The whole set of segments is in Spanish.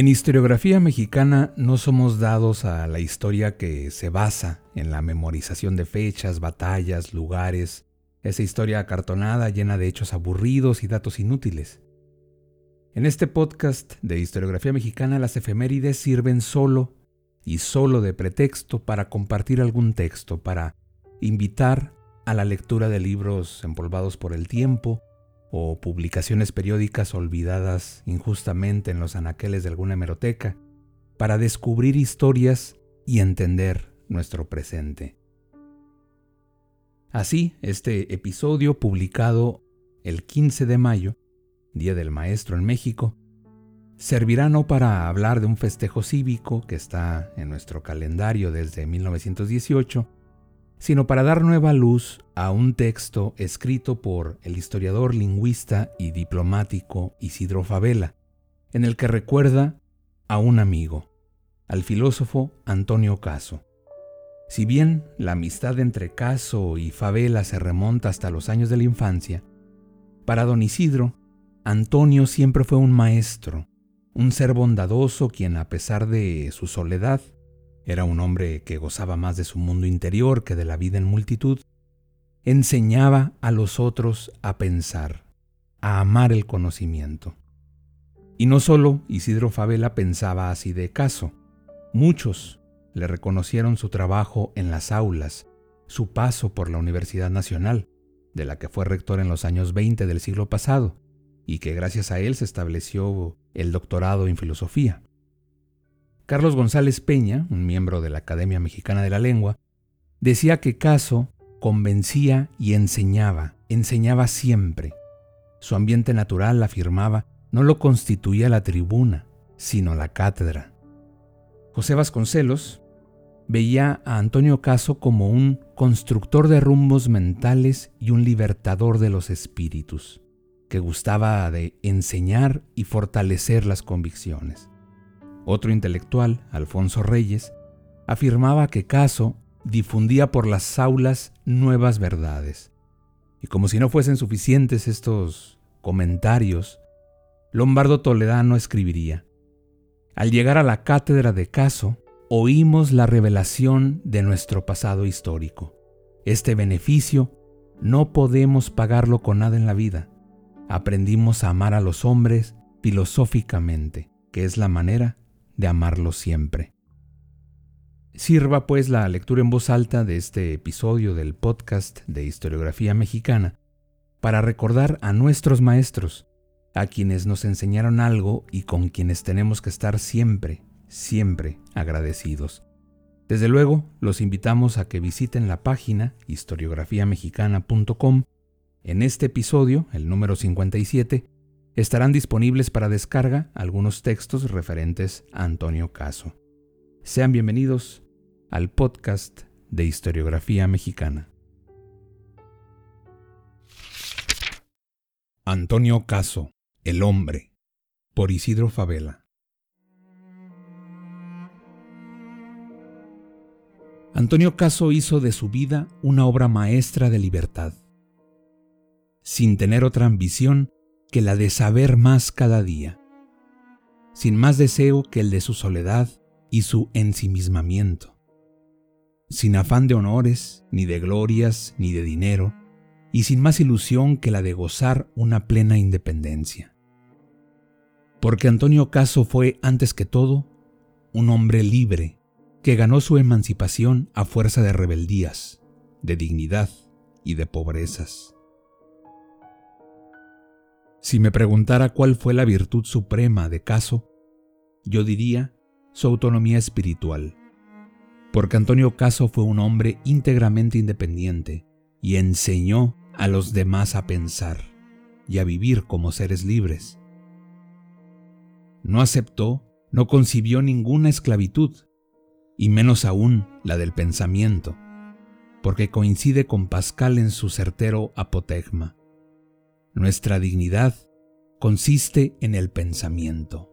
En historiografía mexicana no somos dados a la historia que se basa en la memorización de fechas, batallas, lugares, esa historia acartonada llena de hechos aburridos y datos inútiles. En este podcast de historiografía mexicana las efemérides sirven solo y solo de pretexto para compartir algún texto, para invitar a la lectura de libros empolvados por el tiempo, o publicaciones periódicas olvidadas injustamente en los anaqueles de alguna hemeroteca, para descubrir historias y entender nuestro presente. Así, este episodio, publicado el 15 de mayo, Día del Maestro en México, servirá no para hablar de un festejo cívico que está en nuestro calendario desde 1918, sino para dar nueva luz a un texto escrito por el historiador, lingüista y diplomático Isidro Favela, en el que recuerda a un amigo, al filósofo Antonio Caso. Si bien la amistad entre Caso y Favela se remonta hasta los años de la infancia, para don Isidro, Antonio siempre fue un maestro, un ser bondadoso quien a pesar de su soledad era un hombre que gozaba más de su mundo interior que de la vida en multitud. Enseñaba a los otros a pensar, a amar el conocimiento. Y no solo Isidro Favela pensaba así de caso. Muchos le reconocieron su trabajo en las aulas, su paso por la Universidad Nacional, de la que fue rector en los años 20 del siglo pasado, y que gracias a él se estableció el doctorado en filosofía. Carlos González Peña, un miembro de la Academia Mexicana de la Lengua, decía que Caso convencía y enseñaba, enseñaba siempre. Su ambiente natural, afirmaba, no lo constituía la tribuna, sino la cátedra. José Vasconcelos veía a Antonio Caso como un constructor de rumbos mentales y un libertador de los espíritus, que gustaba de enseñar y fortalecer las convicciones. Otro intelectual, Alfonso Reyes, afirmaba que Caso difundía por las aulas nuevas verdades. Y como si no fuesen suficientes estos comentarios, Lombardo Toledano escribiría, Al llegar a la cátedra de Caso, oímos la revelación de nuestro pasado histórico. Este beneficio no podemos pagarlo con nada en la vida. Aprendimos a amar a los hombres filosóficamente, que es la manera de amarlo siempre. Sirva pues la lectura en voz alta de este episodio del podcast de historiografía mexicana para recordar a nuestros maestros, a quienes nos enseñaron algo y con quienes tenemos que estar siempre, siempre agradecidos. Desde luego, los invitamos a que visiten la página historiografiamexicana.com. En este episodio, el número 57, Estarán disponibles para descarga algunos textos referentes a Antonio Caso. Sean bienvenidos al podcast de historiografía mexicana. Antonio Caso, El hombre, por Isidro Favela. Antonio Caso hizo de su vida una obra maestra de libertad. Sin tener otra ambición que la de saber más cada día, sin más deseo que el de su soledad y su ensimismamiento, sin afán de honores, ni de glorias, ni de dinero, y sin más ilusión que la de gozar una plena independencia. Porque Antonio Caso fue, antes que todo, un hombre libre que ganó su emancipación a fuerza de rebeldías, de dignidad y de pobrezas. Si me preguntara cuál fue la virtud suprema de Caso, yo diría su autonomía espiritual, porque Antonio Caso fue un hombre íntegramente independiente y enseñó a los demás a pensar, y a vivir como seres libres. No aceptó, no concibió ninguna esclavitud, y menos aún la del pensamiento, porque coincide con Pascal en su certero apotegma. Nuestra dignidad consiste en el pensamiento.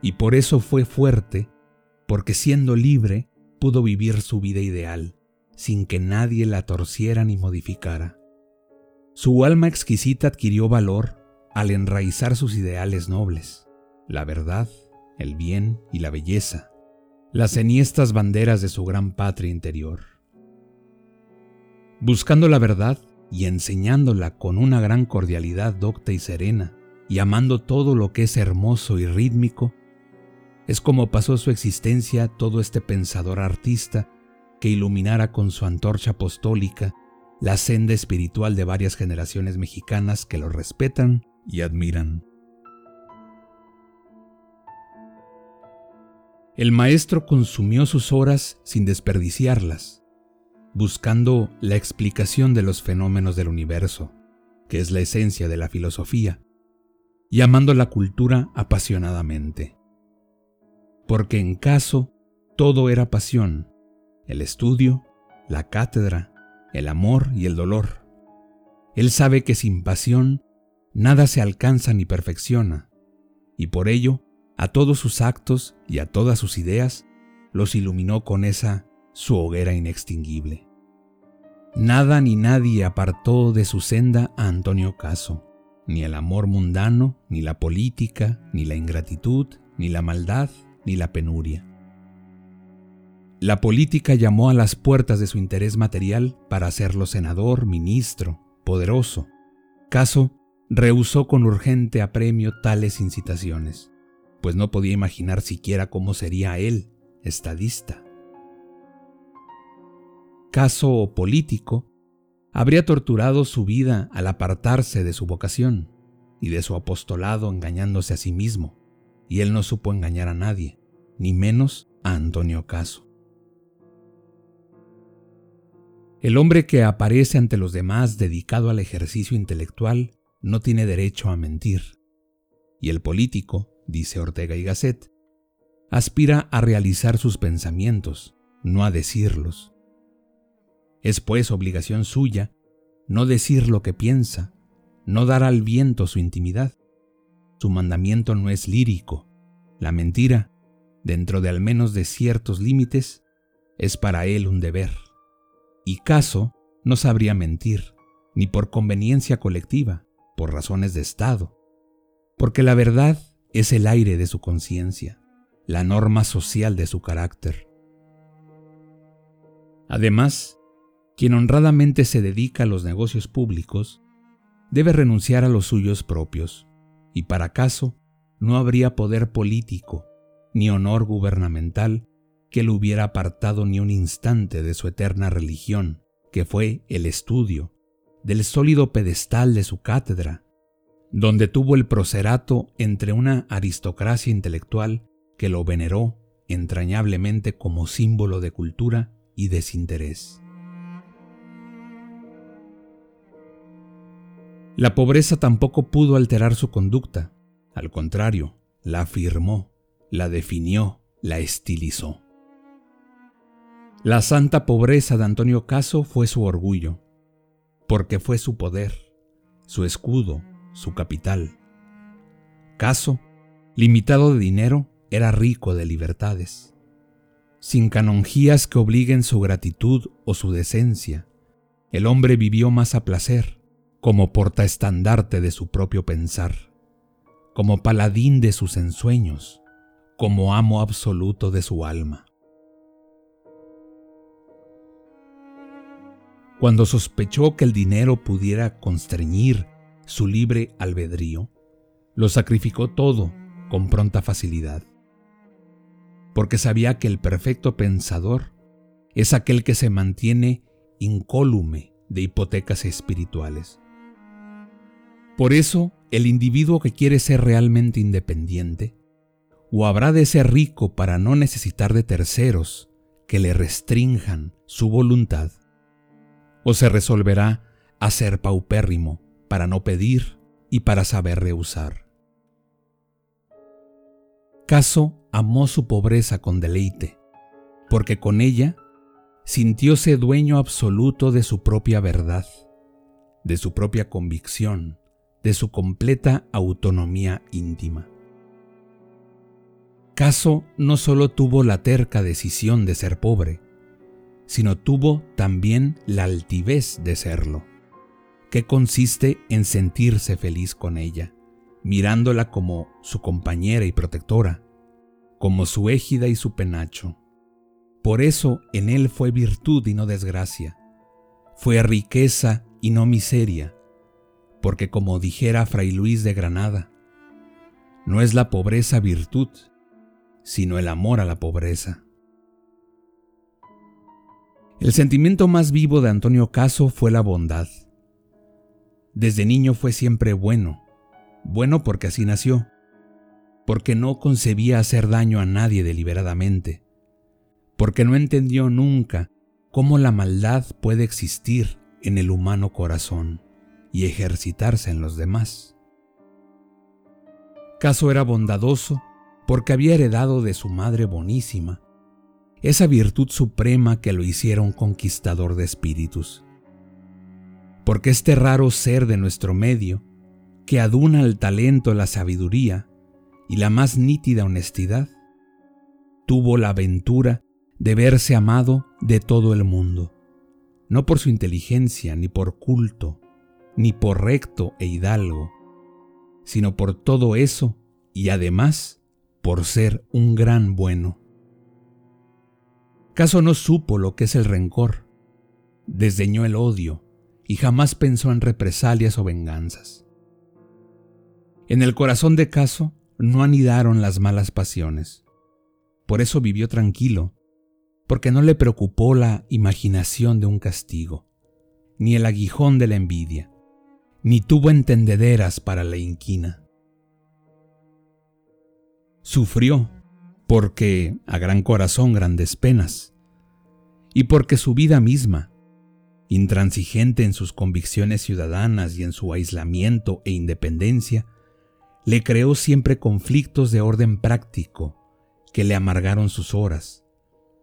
Y por eso fue fuerte, porque siendo libre pudo vivir su vida ideal, sin que nadie la torciera ni modificara. Su alma exquisita adquirió valor al enraizar sus ideales nobles, la verdad, el bien y la belleza, las enhiestas banderas de su gran patria interior. Buscando la verdad y enseñándola con una gran cordialidad docta y serena, y amando todo lo que es hermoso y rítmico, es como pasó su existencia todo este pensador artista que iluminara con su antorcha apostólica la senda espiritual de varias generaciones mexicanas que lo respetan y admiran. El maestro consumió sus horas sin desperdiciarlas, buscando la explicación de los fenómenos del universo, que es la esencia de la filosofía, y amando la cultura apasionadamente porque en caso todo era pasión, el estudio, la cátedra, el amor y el dolor. Él sabe que sin pasión nada se alcanza ni perfecciona, y por ello a todos sus actos y a todas sus ideas los iluminó con esa su hoguera inextinguible. Nada ni nadie apartó de su senda a Antonio Caso, ni el amor mundano, ni la política, ni la ingratitud, ni la maldad, ni la penuria. La política llamó a las puertas de su interés material para hacerlo senador, ministro, poderoso. Caso rehusó con urgente apremio tales incitaciones, pues no podía imaginar siquiera cómo sería él, estadista. Caso político, habría torturado su vida al apartarse de su vocación y de su apostolado engañándose a sí mismo, y él no supo engañar a nadie, ni menos a Antonio Caso. El hombre que aparece ante los demás dedicado al ejercicio intelectual no tiene derecho a mentir. Y el político, dice Ortega y Gasset, aspira a realizar sus pensamientos, no a decirlos. Es pues obligación suya no decir lo que piensa, no dar al viento su intimidad. Su mandamiento no es lírico. La mentira, dentro de al menos de ciertos límites, es para él un deber. Y caso no sabría mentir, ni por conveniencia colectiva, por razones de Estado, porque la verdad es el aire de su conciencia, la norma social de su carácter. Además, quien honradamente se dedica a los negocios públicos debe renunciar a los suyos propios, y para caso no habría poder político ni honor gubernamental que lo hubiera apartado ni un instante de su eterna religión, que fue el estudio, del sólido pedestal de su cátedra, donde tuvo el procerato entre una aristocracia intelectual que lo veneró entrañablemente como símbolo de cultura y desinterés. La pobreza tampoco pudo alterar su conducta, al contrario, la afirmó, la definió, la estilizó. La santa pobreza de Antonio Caso fue su orgullo, porque fue su poder, su escudo, su capital. Caso, limitado de dinero, era rico de libertades. Sin canonjías que obliguen su gratitud o su decencia, el hombre vivió más a placer, como portaestandarte de su propio pensar, como paladín de sus ensueños, como amo absoluto de su alma. Cuando sospechó que el dinero pudiera constreñir su libre albedrío, lo sacrificó todo con pronta facilidad, porque sabía que el perfecto pensador es aquel que se mantiene incólume de hipotecas espirituales. Por eso, el individuo que quiere ser realmente independiente, o habrá de ser rico para no necesitar de terceros que le restrinjan su voluntad, o se resolverá a ser paupérrimo para no pedir y para saber rehusar. Caso amó su pobreza con deleite, porque con ella sintióse dueño absoluto de su propia verdad, de su propia convicción, de su completa autonomía íntima. Caso no solo tuvo la terca decisión de ser pobre, sino tuvo también la altivez de serlo, que consiste en sentirse feliz con ella, mirándola como su compañera y protectora, como su égida y su penacho. Por eso en él fue virtud y no desgracia, fue riqueza y no miseria, porque como dijera Fray Luis de Granada, no es la pobreza virtud, sino el amor a la pobreza. El sentimiento más vivo de Antonio Caso fue la bondad. Desde niño fue siempre bueno, bueno porque así nació, porque no concebía hacer daño a nadie deliberadamente, porque no entendió nunca cómo la maldad puede existir en el humano corazón y ejercitarse en los demás. Caso era bondadoso porque había heredado de su madre bonísima esa virtud suprema que lo hiciera un conquistador de espíritus. Porque este raro ser de nuestro medio, que aduna el talento, la sabiduría y la más nítida honestidad, tuvo la aventura de verse amado de todo el mundo, no por su inteligencia, ni por culto, ni por recto e hidalgo, sino por todo eso y además por ser un gran bueno. Caso no supo lo que es el rencor, desdeñó el odio y jamás pensó en represalias o venganzas. En el corazón de Caso no anidaron las malas pasiones. Por eso vivió tranquilo, porque no le preocupó la imaginación de un castigo, ni el aguijón de la envidia, ni tuvo entendederas para la inquina. Sufrió porque a gran corazón grandes penas, y porque su vida misma, intransigente en sus convicciones ciudadanas y en su aislamiento e independencia, le creó siempre conflictos de orden práctico que le amargaron sus horas,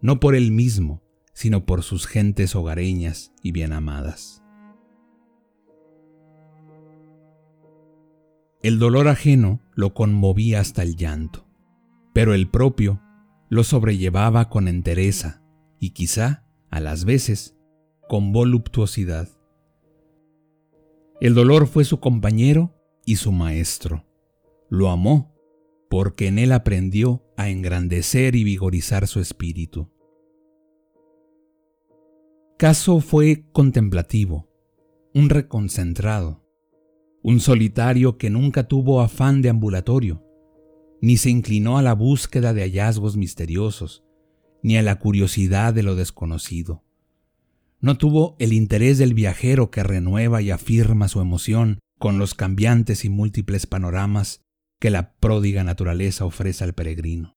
no por él mismo, sino por sus gentes hogareñas y bien amadas. El dolor ajeno lo conmovía hasta el llanto pero el propio lo sobrellevaba con entereza y quizá, a las veces, con voluptuosidad. El dolor fue su compañero y su maestro. Lo amó porque en él aprendió a engrandecer y vigorizar su espíritu. Caso fue contemplativo, un reconcentrado, un solitario que nunca tuvo afán de ambulatorio, ni se inclinó a la búsqueda de hallazgos misteriosos, ni a la curiosidad de lo desconocido. No tuvo el interés del viajero que renueva y afirma su emoción con los cambiantes y múltiples panoramas que la pródiga naturaleza ofrece al peregrino.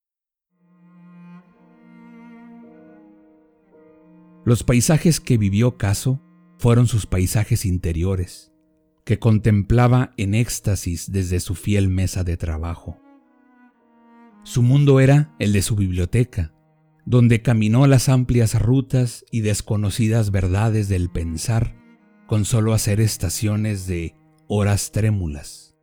Los paisajes que vivió Caso fueron sus paisajes interiores, que contemplaba en éxtasis desde su fiel mesa de trabajo. Su mundo era el de su biblioteca, donde caminó las amplias rutas y desconocidas verdades del pensar, con solo hacer estaciones de horas trémulas,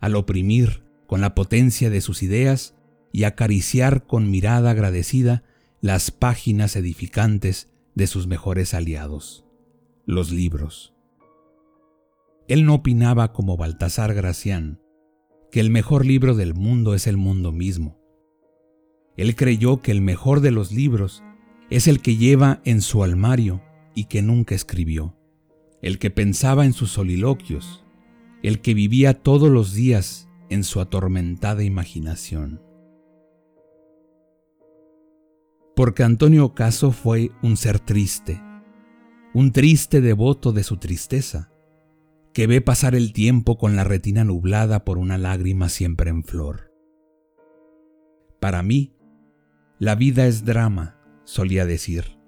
al oprimir con la potencia de sus ideas y acariciar con mirada agradecida las páginas edificantes de sus mejores aliados, los libros. Él no opinaba como Baltasar Gracián, que el mejor libro del mundo es el mundo mismo. Él creyó que el mejor de los libros es el que lleva en su almario y que nunca escribió, el que pensaba en sus soliloquios, el que vivía todos los días en su atormentada imaginación. Porque Antonio Caso fue un ser triste, un triste devoto de su tristeza, que ve pasar el tiempo con la retina nublada por una lágrima siempre en flor. Para mí, la vida es drama, solía decir.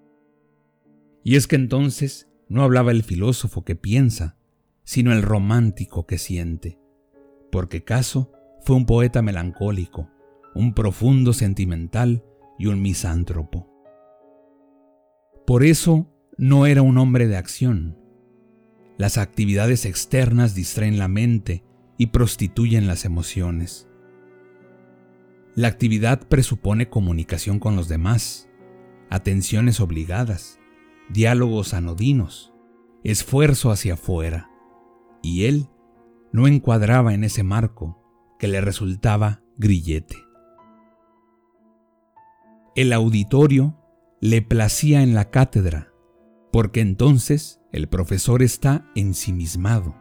Y es que entonces no hablaba el filósofo que piensa, sino el romántico que siente, porque Caso fue un poeta melancólico, un profundo sentimental y un misántropo. Por eso no era un hombre de acción. Las actividades externas distraen la mente y prostituyen las emociones. La actividad presupone comunicación con los demás, atenciones obligadas, diálogos anodinos, esfuerzo hacia afuera, y él no encuadraba en ese marco que le resultaba grillete. El auditorio le placía en la cátedra, porque entonces el profesor está ensimismado,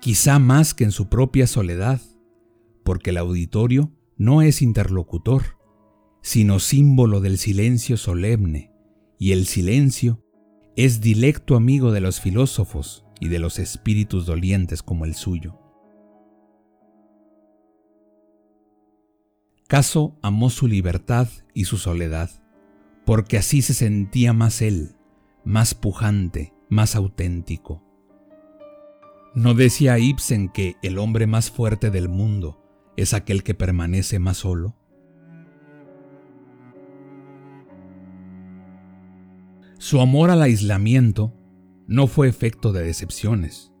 quizá más que en su propia soledad, porque el auditorio no es interlocutor, sino símbolo del silencio solemne, y el silencio es dilecto amigo de los filósofos y de los espíritus dolientes como el suyo. Caso amó su libertad y su soledad, porque así se sentía más él, más pujante, más auténtico. ¿No decía Ibsen que el hombre más fuerte del mundo es aquel que permanece más solo? Su amor al aislamiento no fue efecto de decepciones,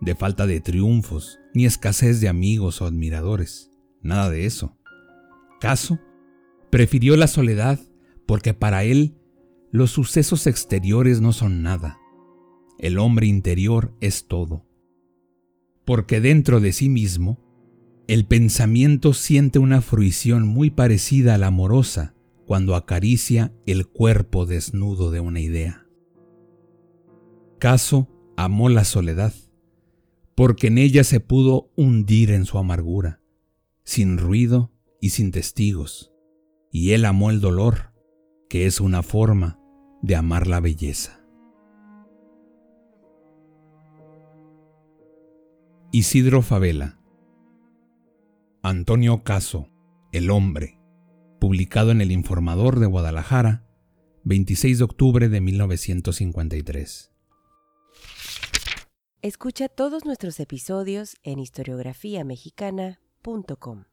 de falta de triunfos, ni escasez de amigos o admiradores, nada de eso. Caso prefirió la soledad porque para él los sucesos exteriores no son nada. El hombre interior es todo. Porque dentro de sí mismo, el pensamiento siente una fruición muy parecida a la amorosa cuando acaricia el cuerpo desnudo de una idea. Caso amó la soledad, porque en ella se pudo hundir en su amargura, sin ruido y sin testigos, y él amó el dolor, que es una forma de amar la belleza. Isidro Favela Antonio Caso, El hombre publicado en El Informador de Guadalajara, 26 de octubre de 1953. Escucha todos nuestros episodios en historiografiamexicana.com.